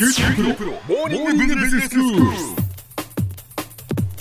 今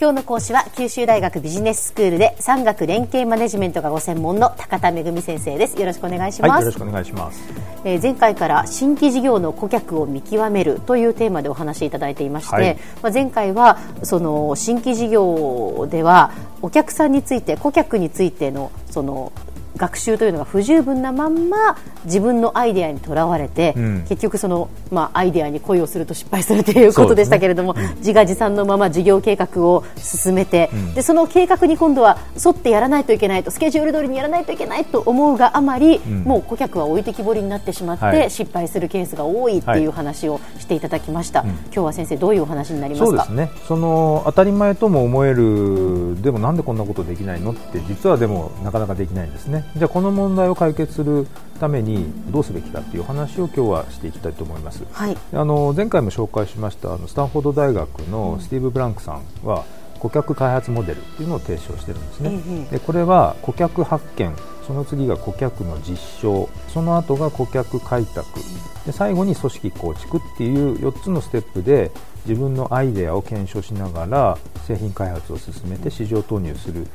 日の講師は九州大学ビジネススクールで産学連携マネジメントがご専門の高田恵先生です。よろしくお願いします、はい、よろしくお願いします、えー前回から新規事業の顧客を見極めるというテーマでお話しいただいていまして、はい。まあ、前回はその新規事業ではお客さんについて顧客についてのその学習というのが不十分なまんま自分のアイデアにとらわれて、うん。結局その、まあ、アイデアに恋をすると失敗するということでしたけれども、自画自賛のまま事業計画を進めて、でその計画に今度は沿ってやらないといけないとスケジュール通りにやらないといけないと思うがあまり、もう顧客は置いてきぼりになってしまって、はい。失敗するケースが多いっていう話をしていただきました、今日は先生どういうお話になりますか？そうですね。その当たり前とも思えるでもなんでこんなことできないの？って実はでもなかなかできないんですねじゃあこの問題を解決するためにどうすべきかっていう話を今日はしていきたいと思います。はい。あの前回も紹介しましたあのスタンフォード大学のスティーブ・ブランクさんは顧客開発モデルっていうのを提唱してるんですね、ええでこれは顧客発見その次が顧客の実証その後が顧客開拓で最後に組織構築っていう4つのステップで自分のアイデアを検証しながら製品開発を進めて市場投入する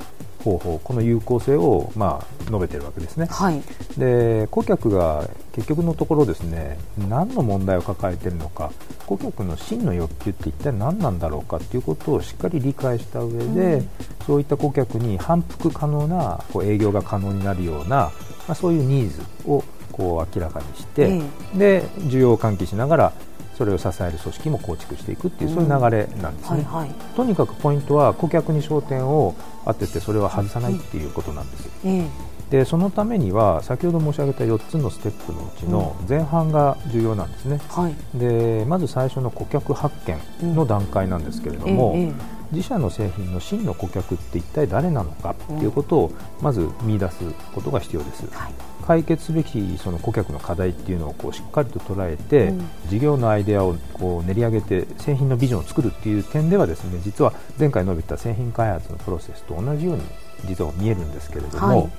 方法この有効性を、まあ、述べてるわけですね。はい。で顧客が結局のところですね何の問題を抱えているのか顧客の真の欲求って一体何なんだろうかということをしっかり理解した上で、そういった顧客に反復可能なこう営業が可能になるような、まあ、そういうニーズをこう明らかにして、で需要を喚起しながらそれを支える組織も構築していくっていう、そういう流れなんですね。はいはい。とにかくポイントは顧客に焦点を当ててそれは外さないっていうことなんです。ええ。でそのためには先ほど申し上げた4つのステップのうちの前半が重要なんですね、はい。でまず最初の顧客発見の段階なんですけれども、ええええ。自社の製品の真の顧客って一体誰なのかっていうことをまず見出すことが必要です、はい解決すべきその顧客の課題っていうのをこうしっかりと捉えて、うん。事業のアイデアをこう練り上げて製品のビジョンを作るっていう点ではですね実は前回述べた製品開発のプロセスと同じように実は見えるんですけれども、はい。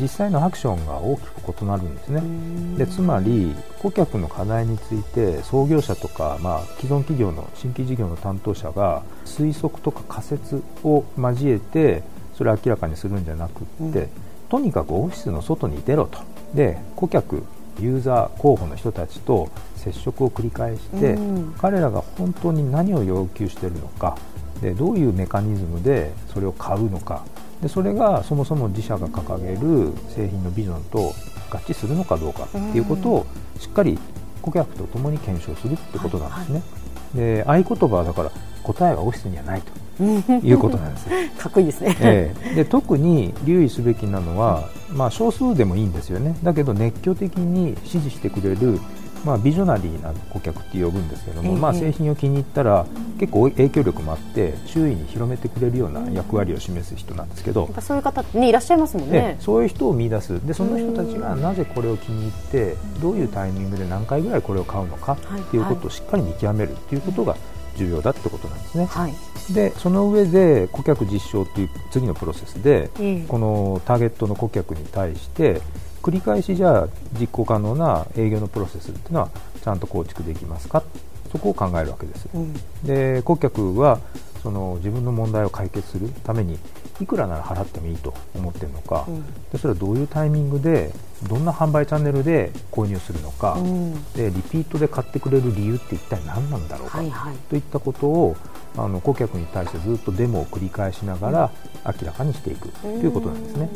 実際のアクションが大きく異なるんですね。ん。でつまり顧客の課題について創業者とか、まあ、既存企業の新規事業の担当者が推測とか仮説を交えてそれを明らかにするんじゃなくって、うん。とにかくオフィスの外に出ろとで顧客ユーザー候補の人たちと接触を繰り返して、うん。彼らが本当に何を要求しているのかでどういうメカニズムでそれを買うのかでそれがそもそも自社が掲げる製品のビジョンと合致するのかどうかっていうことをしっかり顧客と共に検証するってことなんですね。で合言葉はだから答えはオフィスにはないということなんですよ。かっこいいですね、ええ。で特に留意すべきなのは、まあ、少数でもいいんですよね。だけど熱狂的に支持してくれる、まあ、ビジョナリーな顧客って呼ぶんですけども、ええ。まあ、製品を気に入ったら結構影響力もあって周囲に広めてくれるような役割を示す人なんですけど、やっぱそういう方ねいらっしゃいますもんえね。えそういう人を見出す。でその人たちがなぜこれを気に入ってどういうタイミングで何回ぐらいこれを買うのかはいっていうことをしっかり見極めるっていうことが重要だってことなんですね。はい。でその上で顧客実証という次のプロセスで、ええ。このターゲットの顧客に対して繰り返しじゃあ実行可能な営業のプロセスっていうのはちゃんと構築できますか？そこを考えるわけです、うん。で顧客はその自分の問題を解決するためにいくらなら払ってもいいと思っているのか、うん。でそれはどういうタイミングでどんな販売チャンネルで購入するのか、うん。でリピートで買ってくれる理由って一体何なんだろうか、はいはい。といったことをあの顧客に対してずっとデモを繰り返しながら明らかにしていくということなんですね。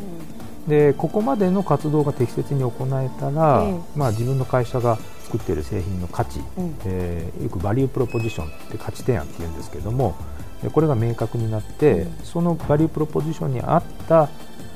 でここまでの活動が適切に行えたら、ええ。まあ、自分の会社が作っている製品の価値、うん。えーよくバリュープロポジションって価値提案って言うんですけどもでこれが明確になって、うん。そのバリュープロポジションに合った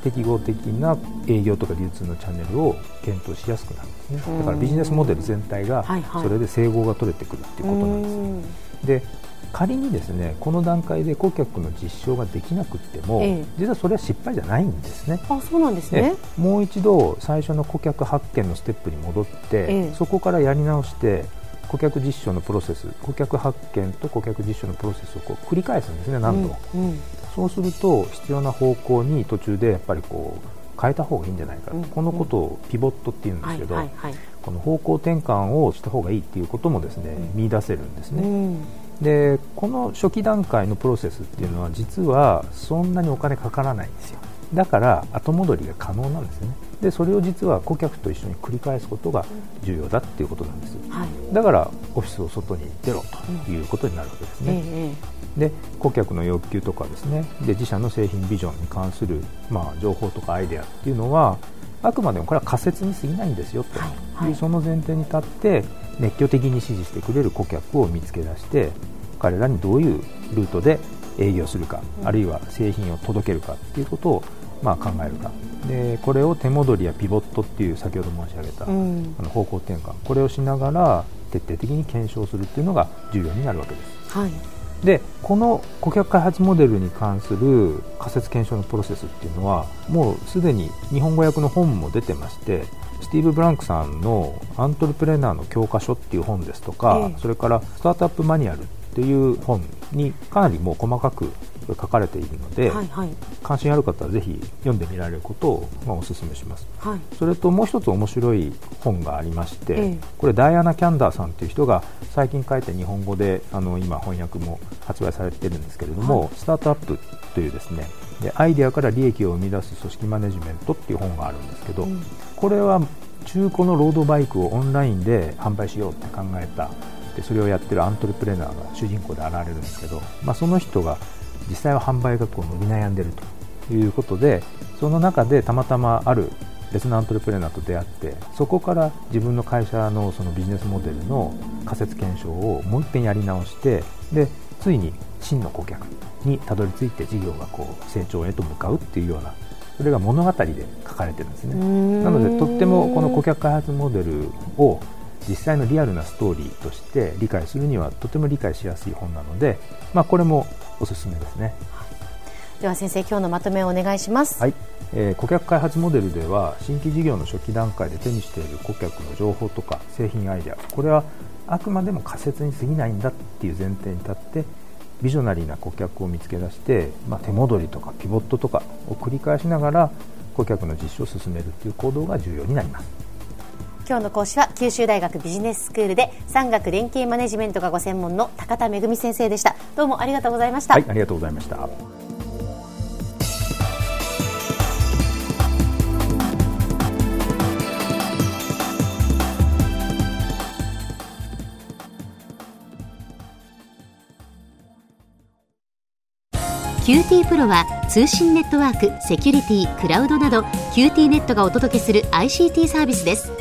適合的な営業とか流通のチャンネルを検討しやすくなるんですね。だからビジネスモデル全体がそれで整合が取れてくるっていうことなんです、うん。で仮にですねこの段階で顧客の実証ができなくっても、ええ。実はそれは失敗じゃないんですね。あそうなんですね。でもう一度最初の顧客発見のステップに戻って、ええ。そこからやり直して顧客実証のプロセス顧客発見と顧客実証のプロセスをこう繰り返すんですね何度も、うん。うんそうすると必要な方向に途中でやっぱりこう変えた方がいいんじゃないか、うんこのことをピボットっていうんですけど、はいはいはい。この方向転換をした方がいいっていうこともですね、見出せるんですね、うん、でこの初期段階のプロセスっていうのは実はそんなにお金かからないんですよだから後戻りが可能なんですね。でそれを実は顧客と一緒に繰り返すことが重要だっていうことなんです、はい、だからオフィスを外に出ろということになるわけですね、うんで顧客の欲求とかですね。で自社の製品ビジョンに関する、まあ、情報とかアイデアっていうのはあくまでもこれは仮説に過ぎないんですよと。いう、はい、その前提に立って熱狂的に支持してくれる顧客を見つけ出して彼らにどういうルートで営業するか、あるいは製品を届けるかっていうことをまあ考えるか。でこれを手戻りやピボットっていう先ほど申し上げた、あの方向転換。これをしながら徹底的に検証するっていうのが重要になるわけです。はい。でこの顧客開発モデルに関する仮説検証のプロセスっていうのはもうすでに日本語訳の本も出てましてスティーブ・ブランクさんの「アントレプレナーの教科書」っていう本ですとか、ええ、それから「スタートアップマニュアル」っていう本にかなりもう細かく書かれているので、はいはい、関心ある方はぜひ読んでみられることを、まあ、お勧めします、はい、それともう一つ面白い本がありまして、ええ、これダイアナ・キャンダーさんという人が最近書いて日本語であの今翻訳も発売されているんですけれども、はい、スタートアップというですねでアイデアから利益を生み出す組織マネジメントっていう本があるんですけど、うん、これは中古のロードバイクをオンラインで販売しようって考えた。でそれをやってるアントレプレナーが主人公で現れるんですけど、まあ、その人が実際は販売がこう伸び悩んでいるということでその中でたまたまある別のアントレプレナーと出会ってそこから自分の会社のそのビジネスモデルの仮説検証をもう一遍やり直してでついに真の顧客にたどり着いて事業がこう成長へと向かうっていうようなそれが物語で書かれてるんですね。なのでとってもこの顧客開発モデルを実際のリアルなストーリーとして理解するにはとても理解しやすい本なので、まあ、これもおすすめですね。では先生今日のまとめをお願いします。はい、えー、顧客開発モデルでは新規事業の初期段階で手にしている顧客の情報とか製品アイデアこれはあくまでも仮説に過ぎないんだっていう前提に立ってビジョナリーな顧客を見つけ出して、まあ、手戻りとかピボットとかを繰り返しながら顧客の実施を進めるという行動が重要になります。今日の講師は九州大学ビジネススクールで産学連携マネジメントがご専門の高田恵先生でした。どうもありがとうございました。はいありがとうございました。QT プロは通信ネットワーク、セキュリティ、クラウドなど QT ネットがお届けする ICT サービスです